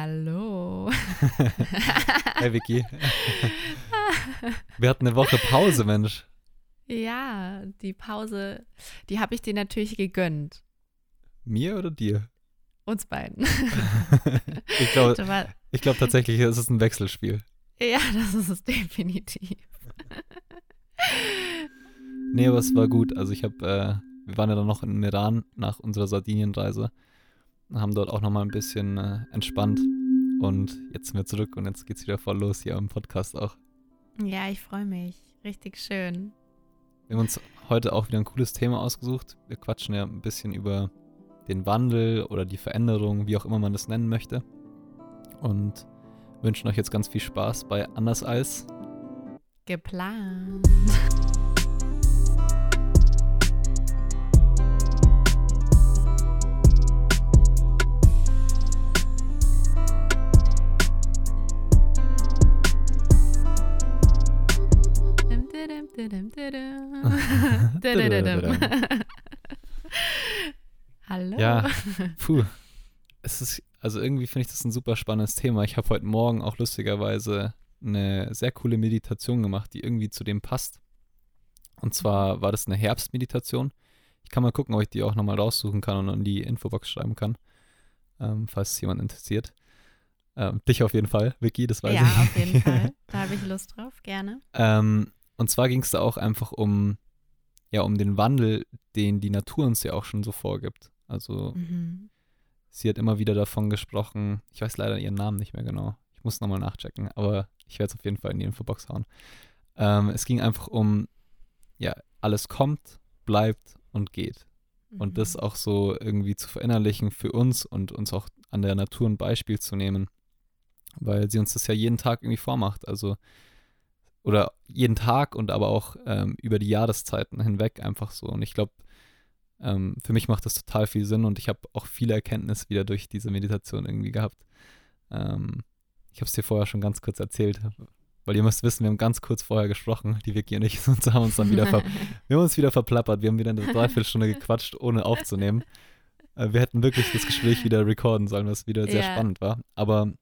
Hallo. hey Vicky. Wir hatten eine Woche Pause, Mensch. Ja, die Pause, die habe ich dir natürlich gegönnt. Mir oder dir? Uns beiden. ich glaube glaub tatsächlich, es ist ein Wechselspiel. Ja, das ist es definitiv. nee, aber es war gut. Also ich habe, äh, wir waren ja dann noch in Iran nach unserer Sardinienreise haben dort auch nochmal ein bisschen äh, entspannt. Und jetzt sind wir zurück und jetzt geht's wieder voll los hier im Podcast auch. Ja, ich freue mich. Richtig schön. Wir haben uns heute auch wieder ein cooles Thema ausgesucht. Wir quatschen ja ein bisschen über den Wandel oder die Veränderung, wie auch immer man das nennen möchte. Und wünschen euch jetzt ganz viel Spaß bei Anders als geplant. Hallo. Ja, puh. Es ist, also irgendwie finde ich das ein super spannendes Thema. Ich habe heute Morgen auch lustigerweise eine sehr coole Meditation gemacht, die irgendwie zu dem passt. Und zwar war das eine Herbstmeditation. Ich kann mal gucken, ob ich die auch nochmal raussuchen kann und in die Infobox schreiben kann, ähm, falls jemand interessiert. Ähm, dich auf jeden Fall, Vicky, das weiß ja, ich. Ja, auf jeden Fall. Da habe ich Lust drauf, gerne. Ähm, und zwar ging es da auch einfach um, ja, um den Wandel, den die Natur uns ja auch schon so vorgibt. Also mhm. sie hat immer wieder davon gesprochen, ich weiß leider ihren Namen nicht mehr genau. Ich muss nochmal nachchecken, aber ich werde es auf jeden Fall in die Infobox hauen. Ähm, es ging einfach um, ja, alles kommt, bleibt und geht. Mhm. Und das mhm. auch so irgendwie zu verinnerlichen für uns und uns auch an der Natur ein Beispiel zu nehmen, weil sie uns das ja jeden Tag irgendwie vormacht. Also oder jeden Tag und aber auch ähm, über die Jahreszeiten hinweg einfach so. Und ich glaube, ähm, für mich macht das total viel Sinn und ich habe auch viele Erkenntnisse wieder durch diese Meditation irgendwie gehabt. Ähm, ich habe es dir vorher schon ganz kurz erzählt, weil ihr müsst wissen, wir haben ganz kurz vorher gesprochen, die Vicky und ich, und haben uns dann wieder, ver wir haben uns wieder verplappert, wir haben wieder eine Dreiviertelstunde gequatscht, ohne aufzunehmen. Äh, wir hätten wirklich das Gespräch wieder recorden sollen, was wieder sehr yeah. spannend war. Aber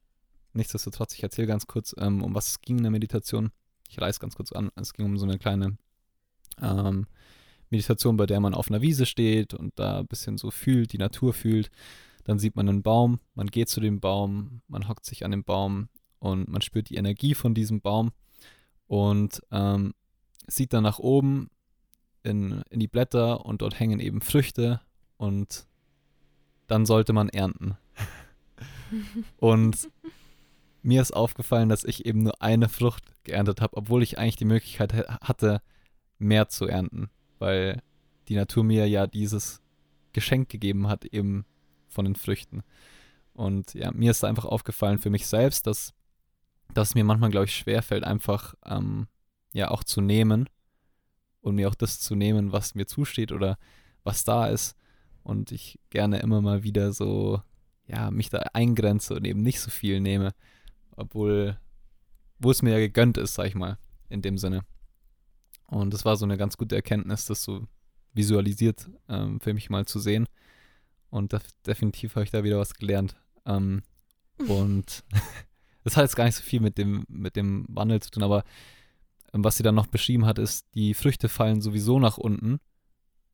nichtsdestotrotz, ich erzähle ganz kurz, ähm, um was es ging in der Meditation. Ich reiß ganz kurz an. Es ging um so eine kleine ähm, Meditation, bei der man auf einer Wiese steht und da ein bisschen so fühlt, die Natur fühlt. Dann sieht man einen Baum, man geht zu dem Baum, man hockt sich an den Baum und man spürt die Energie von diesem Baum und ähm, sieht dann nach oben in, in die Blätter und dort hängen eben Früchte und dann sollte man ernten. und mir ist aufgefallen, dass ich eben nur eine Frucht geerntet habe, obwohl ich eigentlich die Möglichkeit hatte, mehr zu ernten, weil die Natur mir ja dieses Geschenk gegeben hat, eben von den Früchten. Und ja, mir ist einfach aufgefallen für mich selbst, dass, dass mir manchmal, glaube ich, schwerfällt, einfach ähm, ja auch zu nehmen und mir auch das zu nehmen, was mir zusteht oder was da ist. Und ich gerne immer mal wieder so, ja, mich da eingrenze und eben nicht so viel nehme obwohl, wo es mir ja gegönnt ist, sag ich mal, in dem Sinne. Und das war so eine ganz gute Erkenntnis, das so visualisiert ähm, für mich mal zu sehen. Und def definitiv habe ich da wieder was gelernt. Ähm, und das hat jetzt gar nicht so viel mit dem, mit dem Wandel zu tun, aber ähm, was sie dann noch beschrieben hat, ist, die Früchte fallen sowieso nach unten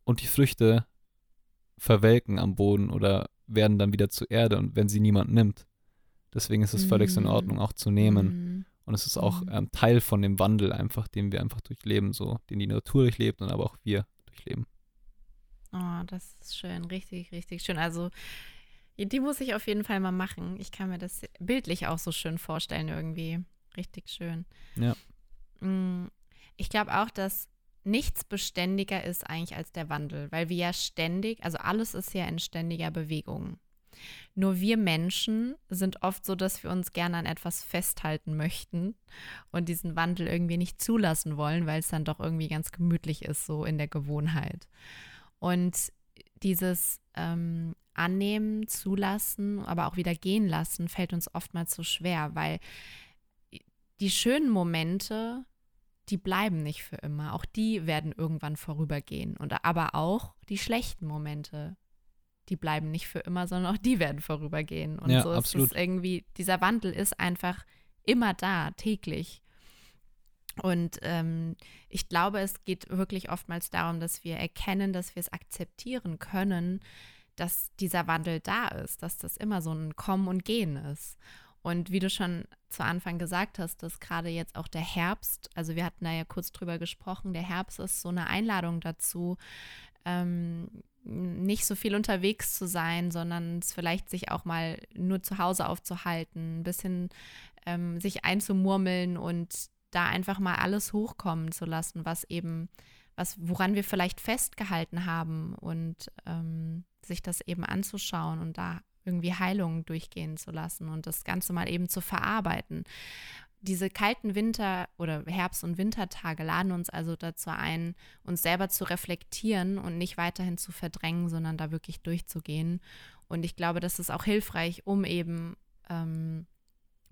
und die Früchte verwelken am Boden oder werden dann wieder zur Erde und wenn sie niemand nimmt. Deswegen ist es völlig in Ordnung, auch zu nehmen. Mhm. Und es ist auch mhm. ähm, Teil von dem Wandel einfach, den wir einfach durchleben, so, den die Natur durchlebt und aber auch wir durchleben. Oh, das ist schön, richtig, richtig schön. Also die muss ich auf jeden Fall mal machen. Ich kann mir das bildlich auch so schön vorstellen irgendwie. Richtig schön. Ja. Mm, ich glaube auch, dass nichts beständiger ist eigentlich als der Wandel, weil wir ja ständig, also alles ist ja in ständiger Bewegung. Nur wir Menschen sind oft so, dass wir uns gerne an etwas festhalten möchten und diesen Wandel irgendwie nicht zulassen wollen, weil es dann doch irgendwie ganz gemütlich ist, so in der Gewohnheit. Und dieses ähm, Annehmen, Zulassen, aber auch wieder gehen lassen, fällt uns oftmals so schwer, weil die schönen Momente, die bleiben nicht für immer. Auch die werden irgendwann vorübergehen. Und aber auch die schlechten Momente die bleiben nicht für immer, sondern auch die werden vorübergehen. Und ja, so absolut. ist es irgendwie, dieser Wandel ist einfach immer da, täglich. Und ähm, ich glaube, es geht wirklich oftmals darum, dass wir erkennen, dass wir es akzeptieren können, dass dieser Wandel da ist, dass das immer so ein Kommen und Gehen ist. Und wie du schon zu Anfang gesagt hast, dass gerade jetzt auch der Herbst, also wir hatten da ja kurz drüber gesprochen, der Herbst ist so eine Einladung dazu, ähm, nicht so viel unterwegs zu sein, sondern es vielleicht sich auch mal nur zu Hause aufzuhalten, ein bisschen ähm, sich einzumurmeln und da einfach mal alles hochkommen zu lassen, was eben, was, woran wir vielleicht festgehalten haben und ähm, sich das eben anzuschauen und da irgendwie Heilung durchgehen zu lassen und das Ganze mal eben zu verarbeiten. Diese kalten Winter- oder Herbst- und Wintertage laden uns also dazu ein, uns selber zu reflektieren und nicht weiterhin zu verdrängen, sondern da wirklich durchzugehen. Und ich glaube, das ist auch hilfreich, um eben ähm,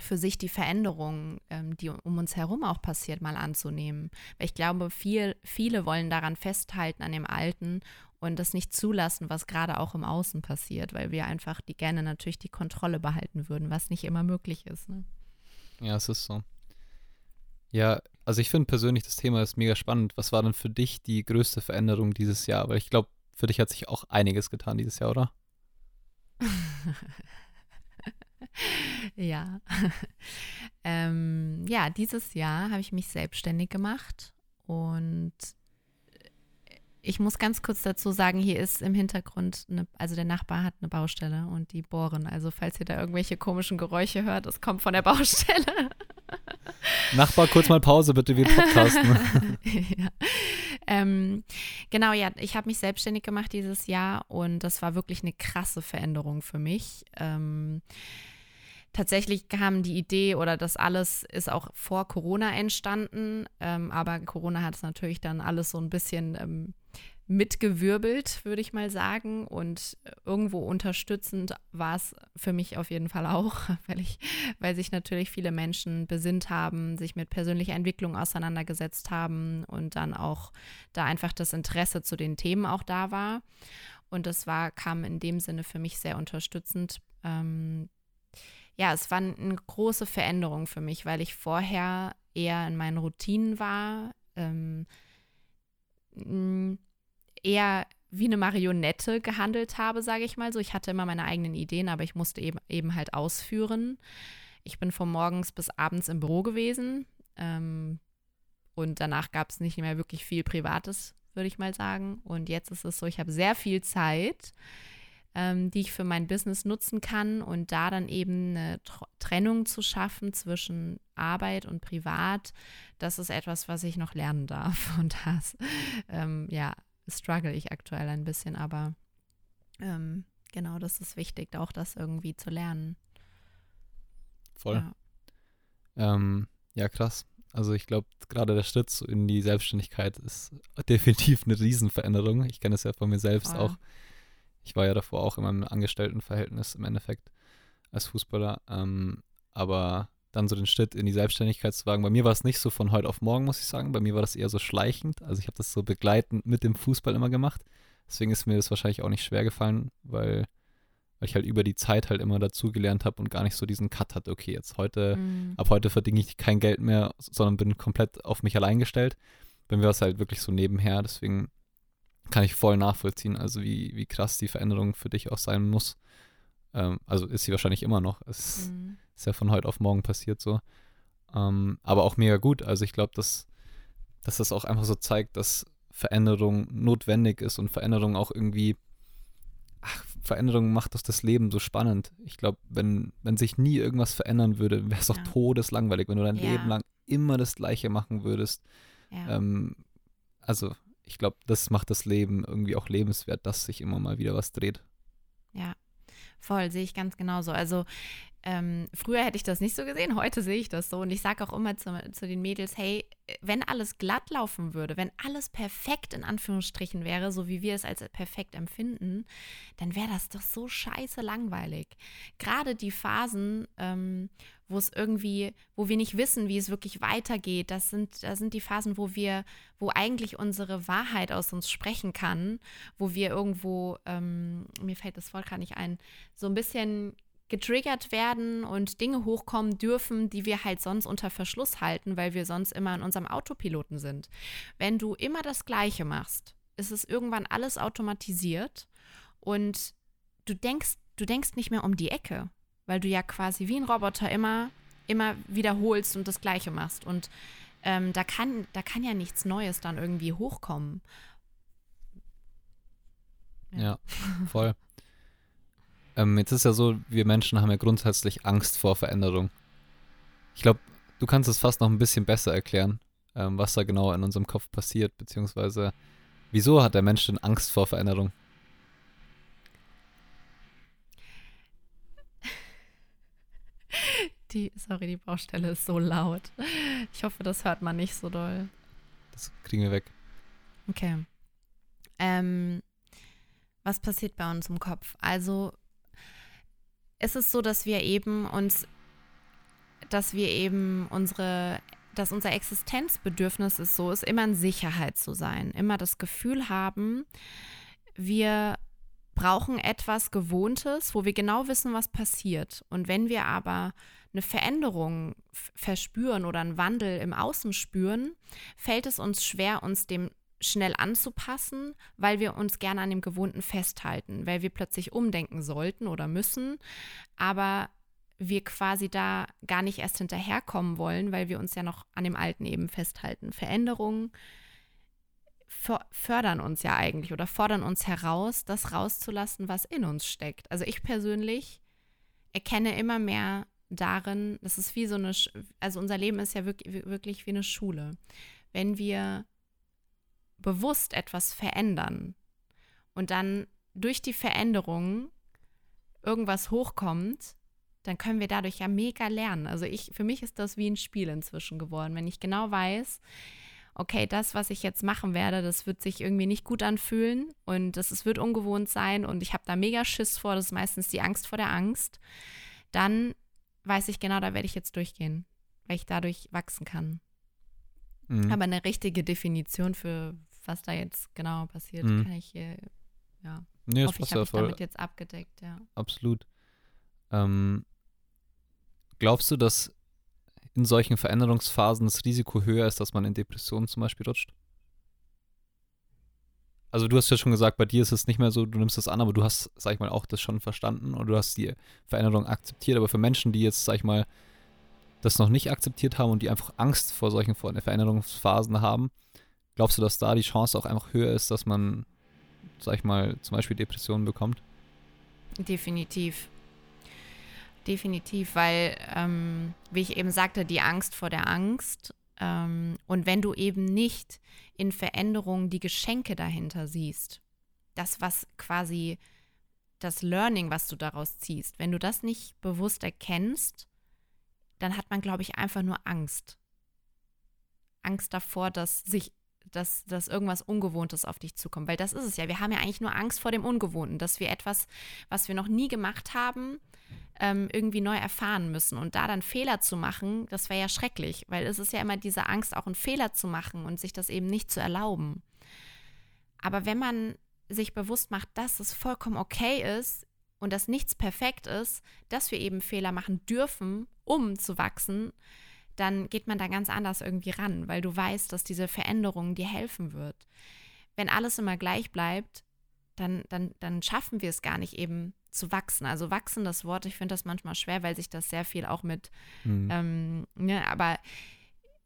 für sich die Veränderungen, ähm, die um uns herum auch passiert, mal anzunehmen. Weil ich glaube, viel, viele wollen daran festhalten, an dem Alten und das nicht zulassen, was gerade auch im Außen passiert, weil wir einfach die gerne natürlich die Kontrolle behalten würden, was nicht immer möglich ist. Ne? Ja, es ist so. Ja, also ich finde persönlich, das Thema ist mega spannend. Was war denn für dich die größte Veränderung dieses Jahr? Weil ich glaube, für dich hat sich auch einiges getan dieses Jahr, oder? ja. ähm, ja, dieses Jahr habe ich mich selbstständig gemacht und ich muss ganz kurz dazu sagen, hier ist im Hintergrund, eine, also der Nachbar hat eine Baustelle und die bohren. Also falls ihr da irgendwelche komischen Geräusche hört, das kommt von der Baustelle. Nachbar, kurz mal Pause, bitte, wir podcasten. ja. ähm, genau, ja, ich habe mich selbstständig gemacht dieses Jahr und das war wirklich eine krasse Veränderung für mich. Ähm, Tatsächlich kam die Idee oder das alles ist auch vor Corona entstanden, ähm, aber Corona hat es natürlich dann alles so ein bisschen ähm, mitgewirbelt, würde ich mal sagen. Und irgendwo unterstützend war es für mich auf jeden Fall auch, weil, ich, weil sich natürlich viele Menschen besinnt haben, sich mit persönlicher Entwicklung auseinandergesetzt haben und dann auch da einfach das Interesse zu den Themen auch da war. Und das war, kam in dem Sinne für mich sehr unterstützend. Ähm, ja, es war eine große Veränderung für mich, weil ich vorher eher in meinen Routinen war, ähm, eher wie eine Marionette gehandelt habe, sage ich mal so. Ich hatte immer meine eigenen Ideen, aber ich musste eben, eben halt ausführen. Ich bin von morgens bis abends im Büro gewesen ähm, und danach gab es nicht mehr wirklich viel Privates, würde ich mal sagen. Und jetzt ist es so, ich habe sehr viel Zeit ähm, die ich für mein Business nutzen kann und da dann eben eine Trennung zu schaffen zwischen Arbeit und Privat, das ist etwas, was ich noch lernen darf. Und das, ähm, ja, struggle ich aktuell ein bisschen, aber ähm, genau, das ist wichtig, auch das irgendwie zu lernen. Voll. Ja, ähm, ja krass. Also ich glaube, gerade der Schritt in die Selbstständigkeit ist definitiv eine Riesenveränderung. Ich kenne es ja von mir selbst Voll. auch ich war ja davor auch in meinem Angestelltenverhältnis im Endeffekt als Fußballer. Ähm, aber dann so den Schritt in die Selbstständigkeit zu wagen. Bei mir war es nicht so von heute auf morgen, muss ich sagen. Bei mir war das eher so schleichend. Also ich habe das so begleitend mit dem Fußball immer gemacht. Deswegen ist mir das wahrscheinlich auch nicht schwer gefallen, weil, weil ich halt über die Zeit halt immer dazu gelernt habe und gar nicht so diesen Cut hatte. Okay, jetzt heute, mhm. ab heute verdiene ich kein Geld mehr, sondern bin komplett auf mich allein gestellt. Bei mir war es halt wirklich so nebenher. Deswegen kann ich voll nachvollziehen, also wie, wie krass die Veränderung für dich auch sein muss. Ähm, also ist sie wahrscheinlich immer noch. Es mhm. ist ja von heute auf morgen passiert so. Ähm, aber auch mega gut. Also ich glaube, dass, dass das auch einfach so zeigt, dass Veränderung notwendig ist und Veränderung auch irgendwie, ach, Veränderung macht doch das Leben so spannend. Ich glaube, wenn, wenn sich nie irgendwas verändern würde, wäre es doch ja. todeslangweilig, wenn du dein ja. Leben lang immer das Gleiche machen würdest. Ja. Ähm, also ich glaube, das macht das Leben irgendwie auch lebenswert, dass sich immer mal wieder was dreht. Ja, voll, sehe ich ganz genauso. Also ähm, früher hätte ich das nicht so gesehen, heute sehe ich das so. Und ich sage auch immer zu, zu, den Mädels, hey, wenn alles glatt laufen würde, wenn alles perfekt in Anführungsstrichen wäre, so wie wir es als perfekt empfinden, dann wäre das doch so scheiße langweilig. Gerade die Phasen, ähm, wo es irgendwie, wo wir nicht wissen, wie es wirklich weitergeht, das sind, das sind die Phasen, wo wir, wo eigentlich unsere Wahrheit aus uns sprechen kann, wo wir irgendwo, ähm, mir fällt das Wort gerade nicht ein, so ein bisschen getriggert werden und Dinge hochkommen dürfen, die wir halt sonst unter Verschluss halten, weil wir sonst immer in unserem Autopiloten sind. Wenn du immer das Gleiche machst, ist es irgendwann alles automatisiert und du denkst, du denkst nicht mehr um die Ecke, weil du ja quasi wie ein Roboter immer, immer wiederholst und das Gleiche machst. Und ähm, da, kann, da kann ja nichts Neues dann irgendwie hochkommen. Ja, ja voll. Ähm, jetzt ist ja so, wir Menschen haben ja grundsätzlich Angst vor Veränderung. Ich glaube, du kannst es fast noch ein bisschen besser erklären, ähm, was da genau in unserem Kopf passiert, beziehungsweise wieso hat der Mensch denn Angst vor Veränderung? Die, sorry, die Baustelle ist so laut. Ich hoffe, das hört man nicht so doll. Das kriegen wir weg. Okay. Ähm, was passiert bei uns im Kopf? Also, ist es so, dass wir eben uns, dass wir eben unsere, dass unser Existenzbedürfnis ist so, ist immer in Sicherheit zu sein, immer das Gefühl haben, wir brauchen etwas Gewohntes, wo wir genau wissen, was passiert. Und wenn wir aber eine Veränderung verspüren oder einen Wandel im Außen spüren, fällt es uns schwer, uns dem schnell anzupassen, weil wir uns gerne an dem Gewohnten festhalten, weil wir plötzlich umdenken sollten oder müssen, aber wir quasi da gar nicht erst hinterherkommen wollen, weil wir uns ja noch an dem Alten eben festhalten. Veränderungen fördern uns ja eigentlich oder fordern uns heraus, das rauszulassen, was in uns steckt. Also ich persönlich erkenne immer mehr darin, das ist wie so eine, also unser Leben ist ja wirklich, wirklich wie eine Schule. Wenn wir bewusst etwas verändern und dann durch die Veränderung irgendwas hochkommt, dann können wir dadurch ja mega lernen. Also ich, für mich ist das wie ein Spiel inzwischen geworden, wenn ich genau weiß, okay, das, was ich jetzt machen werde, das wird sich irgendwie nicht gut anfühlen und das, es wird ungewohnt sein und ich habe da mega Schiss vor, das ist meistens die Angst vor der Angst, dann weiß ich genau, da werde ich jetzt durchgehen, weil ich dadurch wachsen kann. Mhm. Aber eine richtige Definition für, was da jetzt genau passiert, mhm. kann ich hier, ja. Nee, das hoffe, ich habe mich damit jetzt abgedeckt, ja. Absolut. Ähm, glaubst du, dass in solchen Veränderungsphasen das Risiko höher ist, dass man in Depressionen zum Beispiel rutscht? Also du hast ja schon gesagt, bei dir ist es nicht mehr so, du nimmst das an, aber du hast, sag ich mal, auch das schon verstanden und du hast die Veränderung akzeptiert. Aber für Menschen, die jetzt, sag ich mal, das noch nicht akzeptiert haben und die einfach Angst vor solchen Veränderungsphasen haben, Glaubst du, dass da die Chance auch einfach höher ist, dass man, sag ich mal, zum Beispiel Depressionen bekommt? Definitiv. Definitiv, weil, ähm, wie ich eben sagte, die Angst vor der Angst. Ähm, und wenn du eben nicht in Veränderungen die Geschenke dahinter siehst, das, was quasi das Learning, was du daraus ziehst, wenn du das nicht bewusst erkennst, dann hat man, glaube ich, einfach nur Angst. Angst davor, dass sich dass, dass irgendwas Ungewohntes auf dich zukommt. Weil das ist es ja. Wir haben ja eigentlich nur Angst vor dem Ungewohnten, dass wir etwas, was wir noch nie gemacht haben, ähm, irgendwie neu erfahren müssen. Und da dann Fehler zu machen, das wäre ja schrecklich, weil es ist ja immer diese Angst, auch einen Fehler zu machen und sich das eben nicht zu erlauben. Aber wenn man sich bewusst macht, dass es vollkommen okay ist und dass nichts perfekt ist, dass wir eben Fehler machen dürfen, um zu wachsen, dann geht man da ganz anders irgendwie ran, weil du weißt, dass diese Veränderung dir helfen wird. Wenn alles immer gleich bleibt, dann, dann, dann schaffen wir es gar nicht eben zu wachsen. Also wachsen, das Wort, ich finde das manchmal schwer, weil sich das sehr viel auch mit, mhm. ähm, ne, aber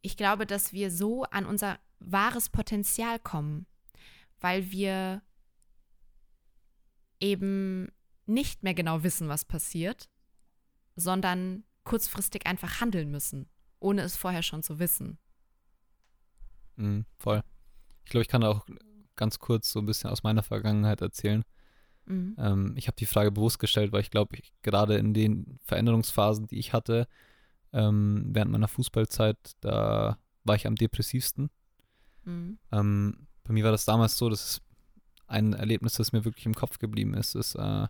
ich glaube, dass wir so an unser wahres Potenzial kommen, weil wir eben nicht mehr genau wissen, was passiert, sondern kurzfristig einfach handeln müssen ohne es vorher schon zu wissen. Mhm, voll. Ich glaube, ich kann auch ganz kurz so ein bisschen aus meiner Vergangenheit erzählen. Mhm. Ähm, ich habe die Frage bewusst gestellt, weil ich glaube, gerade in den Veränderungsphasen, die ich hatte, ähm, während meiner Fußballzeit, da war ich am depressivsten. Mhm. Ähm, bei mir war das damals so, dass ein Erlebnis, das mir wirklich im Kopf geblieben ist, ist, äh,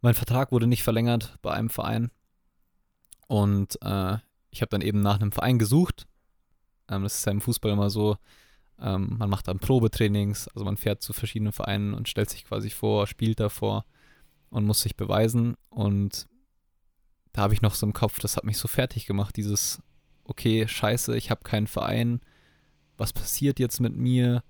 mein Vertrag wurde nicht verlängert bei einem Verein. Und äh, ich habe dann eben nach einem Verein gesucht. Ähm, das ist ja im Fußball immer so, ähm, man macht dann Probetrainings, also man fährt zu verschiedenen Vereinen und stellt sich quasi vor, spielt davor und muss sich beweisen. Und da habe ich noch so im Kopf, das hat mich so fertig gemacht, dieses, okay, scheiße, ich habe keinen Verein, was passiert jetzt mit mir,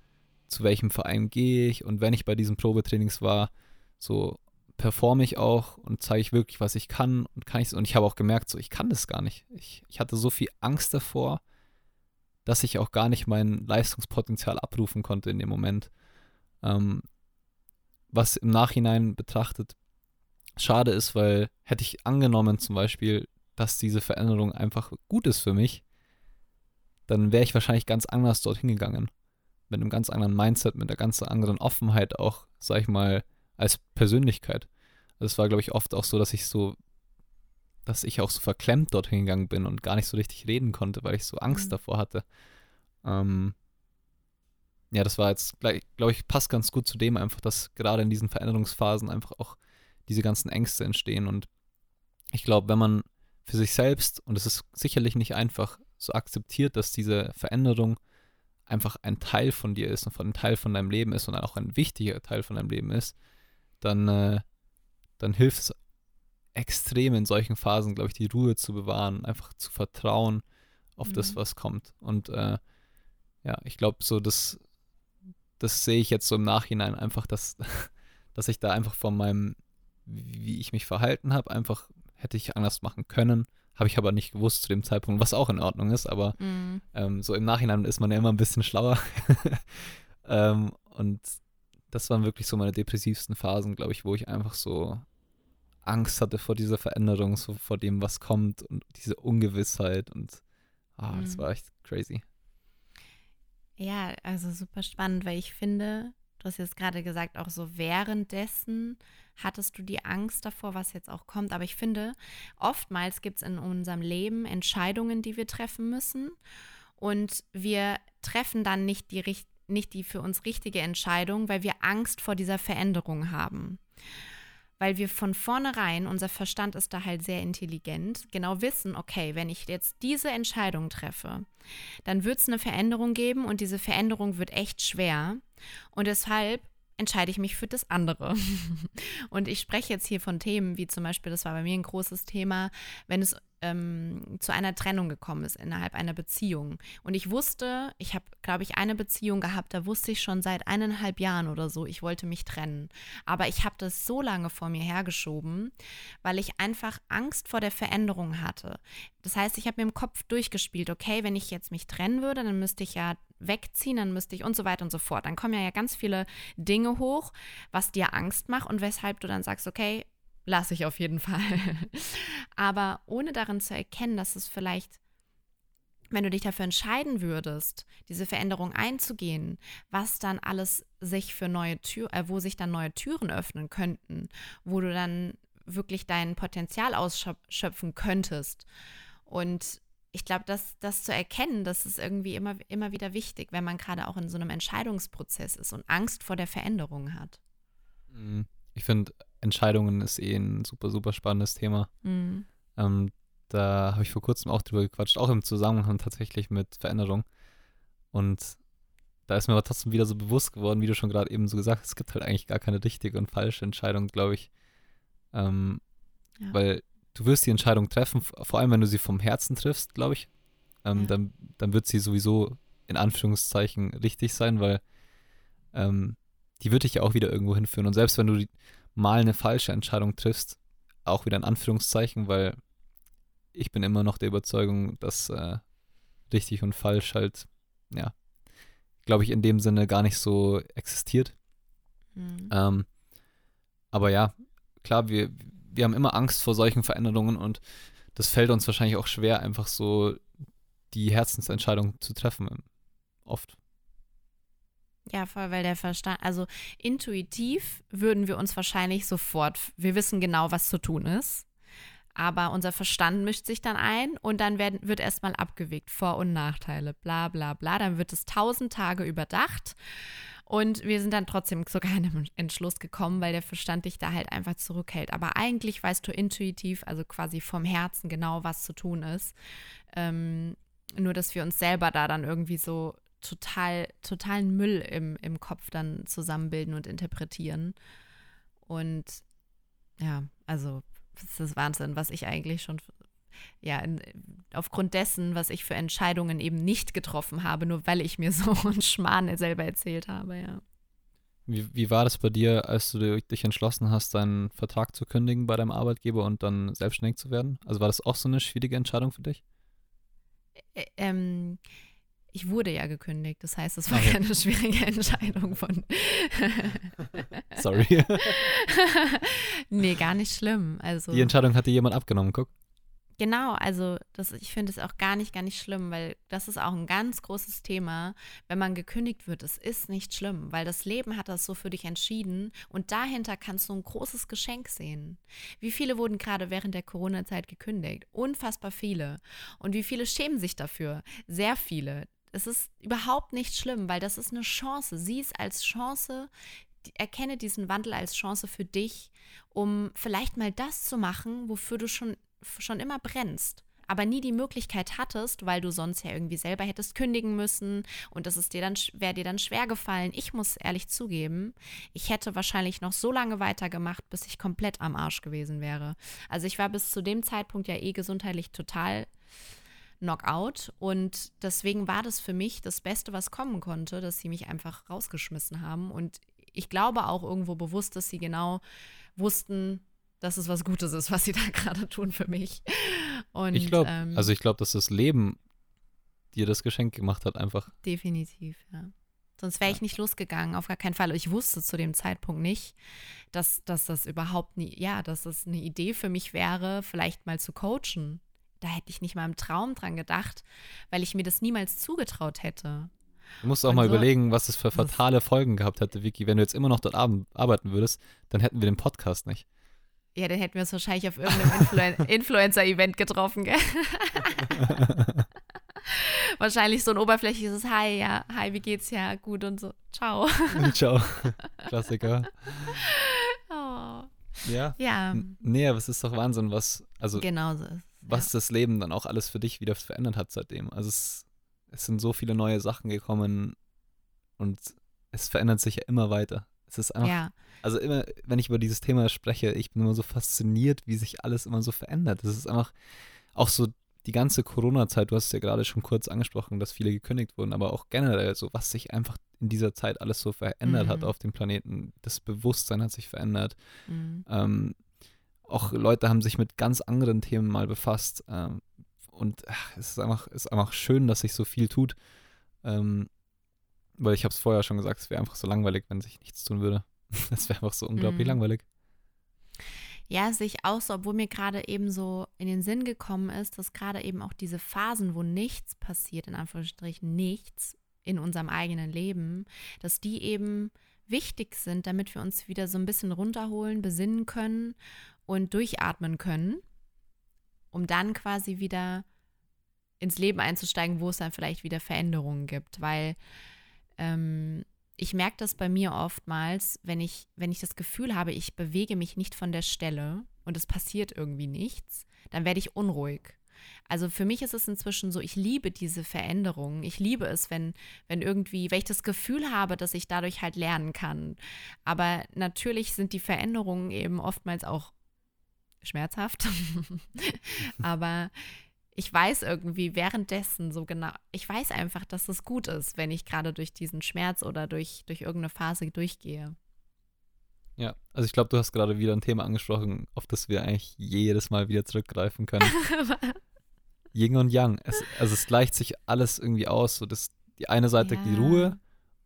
zu welchem Verein gehe ich und wenn ich bei diesen Probetrainings war, so performe ich auch und zeige ich wirklich, was ich kann und kann ich und ich habe auch gemerkt, so ich kann das gar nicht. Ich, ich hatte so viel Angst davor, dass ich auch gar nicht mein Leistungspotenzial abrufen konnte in dem Moment. Ähm, was im Nachhinein betrachtet schade ist, weil hätte ich angenommen zum Beispiel, dass diese Veränderung einfach gut ist für mich, dann wäre ich wahrscheinlich ganz anders dorthin gegangen. Mit einem ganz anderen Mindset, mit einer ganz anderen Offenheit auch, sag ich mal, als Persönlichkeit. Also es war, glaube ich, oft auch so, dass ich so, dass ich auch so verklemmt dorthin gegangen bin und gar nicht so richtig reden konnte, weil ich so Angst mhm. davor hatte. Ähm, ja, das war jetzt, glaube ich, passt ganz gut zu dem einfach, dass gerade in diesen Veränderungsphasen einfach auch diese ganzen Ängste entstehen. Und ich glaube, wenn man für sich selbst, und es ist sicherlich nicht einfach, so akzeptiert, dass diese Veränderung einfach ein Teil von dir ist und von ein Teil von deinem Leben ist und auch ein wichtiger Teil von deinem Leben ist, dann, äh, dann hilft es extrem in solchen Phasen, glaube ich, die Ruhe zu bewahren, einfach zu vertrauen auf mhm. das, was kommt. Und äh, ja, ich glaube, so das, das sehe ich jetzt so im Nachhinein einfach, dass, dass ich da einfach von meinem, wie ich mich verhalten habe, einfach hätte ich anders machen können. Habe ich aber nicht gewusst zu dem Zeitpunkt, was auch in Ordnung ist, aber mhm. ähm, so im Nachhinein ist man ja immer ein bisschen schlauer. ähm, und das waren wirklich so meine depressivsten Phasen, glaube ich, wo ich einfach so Angst hatte vor dieser Veränderung, so vor dem, was kommt und diese Ungewissheit und ah, mhm. das war echt crazy. Ja, also super spannend, weil ich finde, du hast jetzt gerade gesagt, auch so währenddessen hattest du die Angst davor, was jetzt auch kommt. Aber ich finde, oftmals gibt es in unserem Leben Entscheidungen, die wir treffen müssen. Und wir treffen dann nicht die, nicht die für uns richtige Entscheidung, weil wir Angst vor dieser Veränderung haben. Weil wir von vornherein, unser Verstand ist da halt sehr intelligent, genau wissen, okay, wenn ich jetzt diese Entscheidung treffe, dann wird es eine Veränderung geben und diese Veränderung wird echt schwer. Und deshalb entscheide ich mich für das andere. Und ich spreche jetzt hier von Themen wie zum Beispiel, das war bei mir ein großes Thema, wenn es ähm, zu einer Trennung gekommen ist innerhalb einer Beziehung. Und ich wusste, ich habe, glaube ich, eine Beziehung gehabt, da wusste ich schon seit eineinhalb Jahren oder so, ich wollte mich trennen. Aber ich habe das so lange vor mir hergeschoben, weil ich einfach Angst vor der Veränderung hatte. Das heißt, ich habe mir im Kopf durchgespielt, okay, wenn ich jetzt mich trennen würde, dann müsste ich ja wegziehen, dann müsste ich und so weiter und so fort. Dann kommen ja, ganz viele Dinge hoch, was dir Angst macht und weshalb du dann sagst, okay, lasse ich auf jeden Fall. Aber ohne darin zu erkennen, dass es vielleicht, wenn du dich dafür entscheiden würdest, diese Veränderung einzugehen, was dann alles sich für neue Türen, äh, wo sich dann neue Türen öffnen könnten, wo du dann wirklich dein Potenzial ausschöpfen könntest. Und ich glaube, das, das zu erkennen, das ist irgendwie immer, immer wieder wichtig, wenn man gerade auch in so einem Entscheidungsprozess ist und Angst vor der Veränderung hat. Mhm. Ich finde, Entscheidungen ist eh ein super, super spannendes Thema. Mhm. Ähm, da habe ich vor kurzem auch drüber gequatscht, auch im Zusammenhang tatsächlich mit Veränderung. Und da ist mir aber trotzdem wieder so bewusst geworden, wie du schon gerade eben so gesagt hast, es gibt halt eigentlich gar keine richtige und falsche Entscheidung, glaube ich. Ähm, ja. Weil du wirst die Entscheidung treffen, vor allem wenn du sie vom Herzen triffst, glaube ich. Ähm, ja. dann, dann wird sie sowieso in Anführungszeichen richtig sein, weil ähm, die wird dich ja auch wieder irgendwo hinführen. Und selbst wenn du die, mal eine falsche Entscheidung triffst, auch wieder in Anführungszeichen, weil ich bin immer noch der Überzeugung, dass äh, richtig und falsch halt, ja, glaube ich, in dem Sinne gar nicht so existiert. Mhm. Ähm, aber ja, klar, wir, wir haben immer Angst vor solchen Veränderungen und das fällt uns wahrscheinlich auch schwer, einfach so die Herzensentscheidung zu treffen. Oft. Ja, voll, weil der Verstand, also intuitiv würden wir uns wahrscheinlich sofort, wir wissen genau, was zu tun ist. Aber unser Verstand mischt sich dann ein und dann werden, wird erstmal abgewegt, Vor- und Nachteile, bla bla bla. Dann wird es tausend Tage überdacht und wir sind dann trotzdem zu keinem Entschluss gekommen, weil der Verstand dich da halt einfach zurückhält. Aber eigentlich weißt du intuitiv, also quasi vom Herzen genau, was zu tun ist. Ähm, nur, dass wir uns selber da dann irgendwie so total, totalen Müll im, im Kopf dann zusammenbilden und interpretieren. Und ja, also das ist Wahnsinn, was ich eigentlich schon, ja, in, aufgrund dessen, was ich für Entscheidungen eben nicht getroffen habe, nur weil ich mir so einen Schmarrn selber erzählt habe, ja. Wie, wie war das bei dir, als du dich entschlossen hast, deinen Vertrag zu kündigen bei deinem Arbeitgeber und dann selbstständig zu werden? Also war das auch so eine schwierige Entscheidung für dich? Ä ähm, ich wurde ja gekündigt, das heißt, es war okay. keine schwierige Entscheidung von. Sorry. nee, gar nicht schlimm. Also, Die Entscheidung hat dir jemand abgenommen, guck. Genau, also das, ich finde es auch gar nicht, gar nicht schlimm, weil das ist auch ein ganz großes Thema, wenn man gekündigt wird. Es ist nicht schlimm, weil das Leben hat das so für dich entschieden und dahinter kannst du ein großes Geschenk sehen. Wie viele wurden gerade während der Corona-Zeit gekündigt? Unfassbar viele. Und wie viele schämen sich dafür? Sehr viele. Es ist überhaupt nicht schlimm, weil das ist eine Chance. Sieh es als Chance, erkenne diesen Wandel als Chance für dich, um vielleicht mal das zu machen, wofür du schon, schon immer brennst. Aber nie die Möglichkeit hattest, weil du sonst ja irgendwie selber hättest kündigen müssen und das ist dir dann, wäre dir dann schwer gefallen. Ich muss ehrlich zugeben, ich hätte wahrscheinlich noch so lange weitergemacht, bis ich komplett am Arsch gewesen wäre. Also ich war bis zu dem Zeitpunkt ja eh gesundheitlich total Knockout. Und deswegen war das für mich das Beste, was kommen konnte, dass sie mich einfach rausgeschmissen haben. Und ich glaube auch irgendwo bewusst, dass sie genau wussten, dass es was Gutes ist, was sie da gerade tun für mich. Und, ich glaube, ähm, also ich glaube, dass das Leben dir das Geschenk gemacht hat, einfach. Definitiv, ja. Sonst wäre ich nicht losgegangen, auf gar keinen Fall. Ich wusste zu dem Zeitpunkt nicht, dass, dass das überhaupt nie, ja, dass das eine Idee für mich wäre, vielleicht mal zu coachen da hätte ich nicht mal im Traum dran gedacht, weil ich mir das niemals zugetraut hätte. Du musst auch Und mal so, überlegen, was es für fatale Folgen gehabt hätte, Vicky. Wenn du jetzt immer noch dort arbeiten würdest, dann hätten wir den Podcast nicht. Ja, dann hätten wir uns wahrscheinlich auf irgendeinem Influen Influencer-Event getroffen, gell? wahrscheinlich so ein oberflächliches Hi, ja, hi, wie geht's ja, gut und so. Ciao. Ciao. Klassiker. Oh. Ja. Ja. Nee, aber es ist doch Wahnsinn, was, also. Genau so ist was ja. das Leben dann auch alles für dich wieder verändert hat seitdem. Also es, es sind so viele neue Sachen gekommen und es verändert sich ja immer weiter. Es ist einfach, ja. Also immer, wenn ich über dieses Thema spreche, ich bin immer so fasziniert, wie sich alles immer so verändert. Es ist einfach auch so die ganze Corona-Zeit, du hast es ja gerade schon kurz angesprochen, dass viele gekündigt wurden, aber auch generell so, was sich einfach in dieser Zeit alles so verändert mhm. hat auf dem Planeten. Das Bewusstsein hat sich verändert. Mhm. Ähm, auch Leute haben sich mit ganz anderen Themen mal befasst. Ähm, und ach, es ist einfach, ist einfach schön, dass sich so viel tut. Ähm, weil ich habe es vorher schon gesagt, es wäre einfach so langweilig, wenn sich nichts tun würde. Es wäre einfach so unglaublich mhm. langweilig. Ja, sehe ich auch so, obwohl mir gerade eben so in den Sinn gekommen ist, dass gerade eben auch diese Phasen, wo nichts passiert, in Anführungsstrichen nichts in unserem eigenen Leben, dass die eben wichtig sind, damit wir uns wieder so ein bisschen runterholen, besinnen können und durchatmen können, um dann quasi wieder ins Leben einzusteigen, wo es dann vielleicht wieder Veränderungen gibt. Weil ähm, ich merke das bei mir oftmals, wenn ich, wenn ich das Gefühl habe, ich bewege mich nicht von der Stelle und es passiert irgendwie nichts, dann werde ich unruhig. Also für mich ist es inzwischen so, ich liebe diese Veränderungen. Ich liebe es, wenn, wenn irgendwie, wenn ich das Gefühl habe, dass ich dadurch halt lernen kann. Aber natürlich sind die Veränderungen eben oftmals auch schmerzhaft. Aber ich weiß irgendwie währenddessen so genau, ich weiß einfach, dass es gut ist, wenn ich gerade durch diesen Schmerz oder durch, durch irgendeine Phase durchgehe. Ja, also ich glaube, du hast gerade wieder ein Thema angesprochen, auf das wir eigentlich jedes Mal wieder zurückgreifen können. Yin und Yang. Es, also es gleicht sich alles irgendwie aus. So das, die eine Seite ja. die Ruhe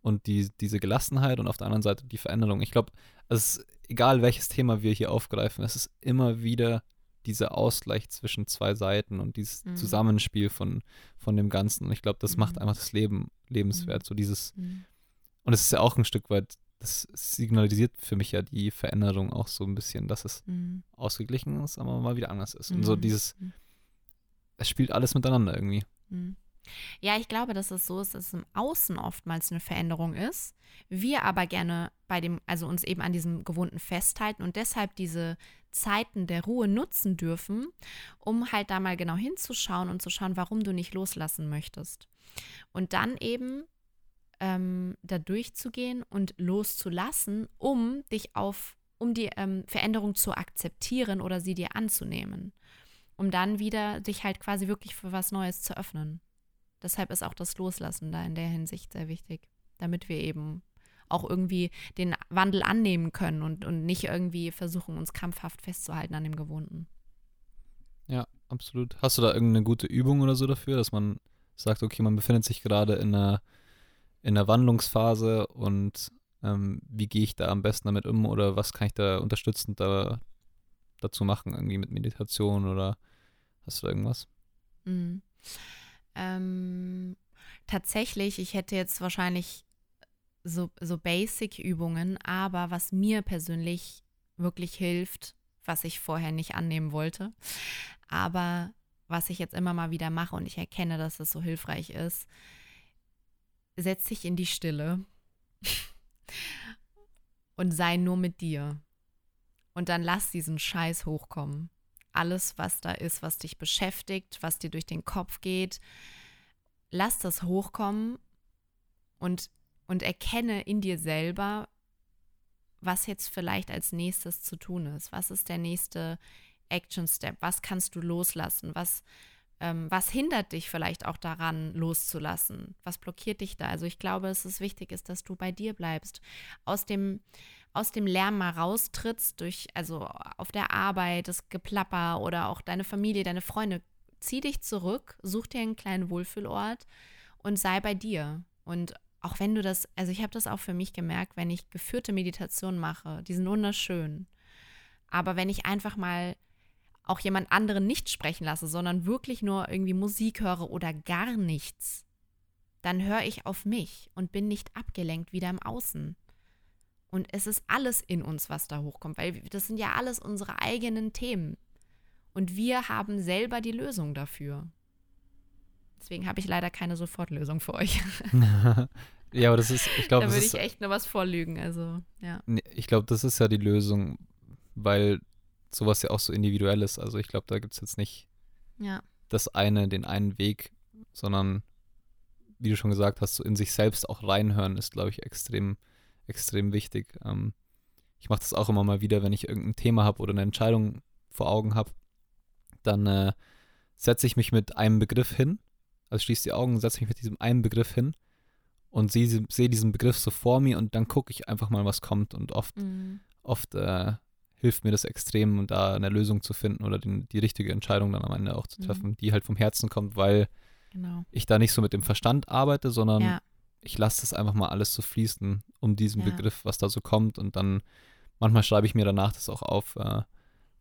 und die, diese Gelassenheit und auf der anderen Seite die Veränderung. Ich glaube, es ist egal welches Thema wir hier aufgreifen, es ist immer wieder dieser Ausgleich zwischen zwei Seiten und dieses mhm. Zusammenspiel von, von dem Ganzen. Und ich glaube, das mhm. macht einfach das Leben lebenswert. Mhm. So dieses, mhm. Und es ist ja auch ein Stück weit, das signalisiert für mich ja die Veränderung auch so ein bisschen, dass es mhm. ausgeglichen ist, aber mal wieder anders ist. Und so dieses, es spielt alles miteinander irgendwie. Ja, ich glaube, dass es so ist, dass es im Außen oftmals eine Veränderung ist. Wir aber gerne bei dem, also uns eben an diesem Gewohnten festhalten und deshalb diese Zeiten der Ruhe nutzen dürfen, um halt da mal genau hinzuschauen und zu schauen, warum du nicht loslassen möchtest. Und dann eben ähm, da durchzugehen und loszulassen, um dich auf, um die ähm, Veränderung zu akzeptieren oder sie dir anzunehmen. Um dann wieder dich halt quasi wirklich für was Neues zu öffnen. Deshalb ist auch das Loslassen da in der Hinsicht sehr wichtig, damit wir eben auch irgendwie den Wandel annehmen können und, und nicht irgendwie versuchen, uns krampfhaft festzuhalten an dem Gewohnten. Ja, absolut. Hast du da irgendeine gute Übung oder so dafür, dass man sagt, okay, man befindet sich gerade in einer, in einer Wandlungsphase und ähm, wie gehe ich da am besten damit um oder was kann ich da unterstützend da, dazu machen, irgendwie mit Meditation oder hast du da irgendwas? Mhm. Ähm, tatsächlich, ich hätte jetzt wahrscheinlich so, so Basic-Übungen, aber was mir persönlich wirklich hilft, was ich vorher nicht annehmen wollte, aber was ich jetzt immer mal wieder mache und ich erkenne, dass es so hilfreich ist, setz dich in die Stille und sei nur mit dir. Und dann lass diesen Scheiß hochkommen alles, was da ist, was dich beschäftigt, was dir durch den Kopf geht. Lass das hochkommen und, und erkenne in dir selber, was jetzt vielleicht als nächstes zu tun ist. Was ist der nächste Action Step? Was kannst du loslassen? Was, ähm, was hindert dich vielleicht auch daran, loszulassen? Was blockiert dich da? Also ich glaube, es wichtig ist, dass du bei dir bleibst. Aus dem, aus dem Lärm mal raustrittst, durch, also auf der Arbeit, das Geplapper oder auch deine Familie, deine Freunde, zieh dich zurück, such dir einen kleinen Wohlfühlort und sei bei dir. Und auch wenn du das, also ich habe das auch für mich gemerkt, wenn ich geführte Meditation mache, die sind wunderschön. Aber wenn ich einfach mal auch jemand anderen nicht sprechen lasse, sondern wirklich nur irgendwie Musik höre oder gar nichts, dann höre ich auf mich und bin nicht abgelenkt wieder im Außen. Und es ist alles in uns, was da hochkommt, weil das sind ja alles unsere eigenen Themen. Und wir haben selber die Lösung dafür. Deswegen habe ich leider keine Sofortlösung für euch. ja, aber das ist, ich glaube, da würde ich echt nur was vorlügen. Also, ja. Ich glaube, das ist ja die Lösung, weil sowas ja auch so individuell ist. Also ich glaube, da gibt es jetzt nicht ja. das eine, den einen Weg, sondern wie du schon gesagt hast, so in sich selbst auch reinhören ist, glaube ich, extrem extrem wichtig. Ähm, ich mache das auch immer mal wieder, wenn ich irgendein Thema habe oder eine Entscheidung vor Augen habe. Dann äh, setze ich mich mit einem Begriff hin, also schließe die Augen, setze mich mit diesem einen Begriff hin und sehe seh diesen Begriff so vor mir und dann gucke ich einfach mal, was kommt. Und oft, mhm. oft äh, hilft mir das extrem, da eine Lösung zu finden oder den, die richtige Entscheidung dann am Ende auch zu treffen, mhm. die halt vom Herzen kommt, weil genau. ich da nicht so mit dem Verstand arbeite, sondern ja ich lasse das einfach mal alles so fließen um diesen ja. Begriff, was da so kommt. Und dann manchmal schreibe ich mir danach das auch auf, äh,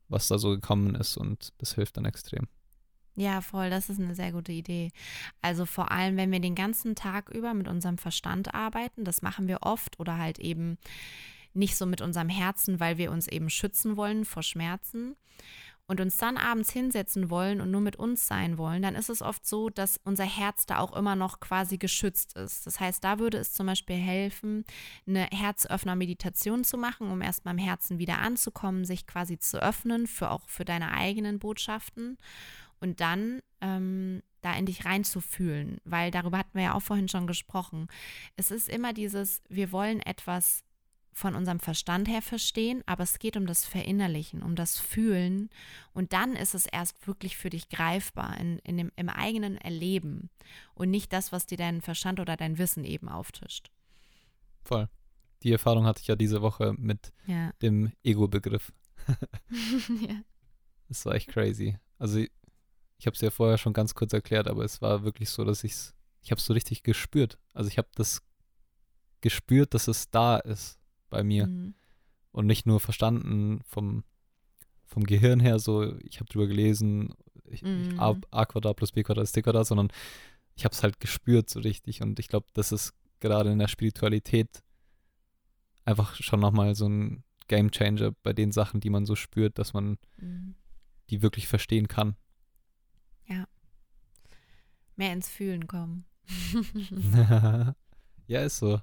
was da so gekommen ist und das hilft dann extrem. Ja, voll, das ist eine sehr gute Idee. Also vor allem, wenn wir den ganzen Tag über mit unserem Verstand arbeiten, das machen wir oft oder halt eben nicht so mit unserem Herzen, weil wir uns eben schützen wollen vor Schmerzen und uns dann abends hinsetzen wollen und nur mit uns sein wollen, dann ist es oft so, dass unser Herz da auch immer noch quasi geschützt ist. Das heißt, da würde es zum Beispiel helfen, eine Herzöffner-Meditation zu machen, um erst beim Herzen wieder anzukommen, sich quasi zu öffnen, für auch für deine eigenen Botschaften und dann ähm, da in dich reinzufühlen, weil darüber hatten wir ja auch vorhin schon gesprochen. Es ist immer dieses, wir wollen etwas von unserem Verstand her verstehen, aber es geht um das Verinnerlichen, um das Fühlen und dann ist es erst wirklich für dich greifbar in, in dem, im eigenen Erleben und nicht das, was dir dein Verstand oder dein Wissen eben auftischt. Voll. Die Erfahrung hatte ich ja diese Woche mit ja. dem Ego-Begriff. ja. Das war echt crazy. Also ich, habe es ja vorher schon ganz kurz erklärt, aber es war wirklich so, dass ich es, ich habe es so richtig gespürt. Also ich habe das gespürt, dass es da ist bei mir. Mhm. Und nicht nur verstanden vom, vom Gehirn her, so, ich habe drüber gelesen, ich, mhm. A Quadrat plus B Quadrat ist C Quadrat, sondern ich habe es halt gespürt so richtig. Und ich glaube, das ist gerade in der Spiritualität einfach schon nochmal so ein Game Changer bei den Sachen, die man so spürt, dass man mhm. die wirklich verstehen kann. Mehr ins Fühlen kommen. ja, ist so.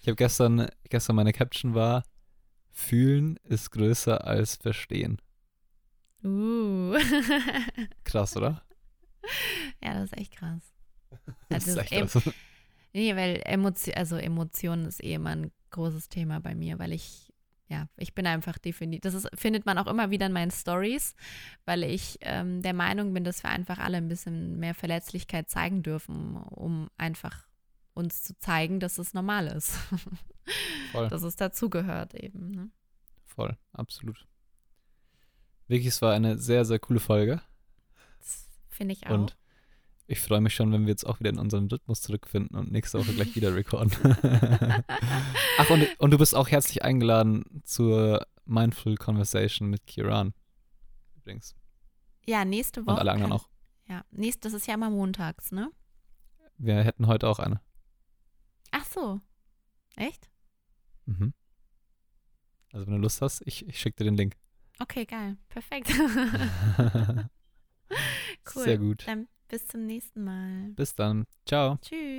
Ich habe gestern, gestern meine Caption war, fühlen ist größer als verstehen. Uh. krass, oder? Ja, das ist echt krass. Das ist echt krass. Nee, weil Emotion, also Emotionen ist eh immer ein großes Thema bei mir, weil ich, ja, ich bin einfach definitiv, das ist, findet man auch immer wieder in meinen Stories, weil ich ähm, der Meinung bin, dass wir einfach alle ein bisschen mehr Verletzlichkeit zeigen dürfen, um einfach uns zu zeigen, dass es normal ist. Voll. dass es dazugehört eben. Ne? Voll, absolut. Wirklich, es war eine sehr, sehr coole Folge. Finde ich auch. Und ich freue mich schon, wenn wir jetzt auch wieder in unseren Rhythmus zurückfinden und nächste Woche gleich wieder recorden. Ach, und, und du bist auch herzlich eingeladen zur Mindful Conversation mit Kiran. Übrigens. Ja, nächste Woche. Und alle anderen auch. Ja, nächst, das ist ja immer montags, ne? Wir hätten heute auch eine. Ach so. Echt? Mhm. Also, wenn du Lust hast, ich, ich schicke dir den Link. Okay, geil. Perfekt. cool. Sehr gut. Dann bis zum nächsten Mal. Bis dann. Ciao. Tschüss.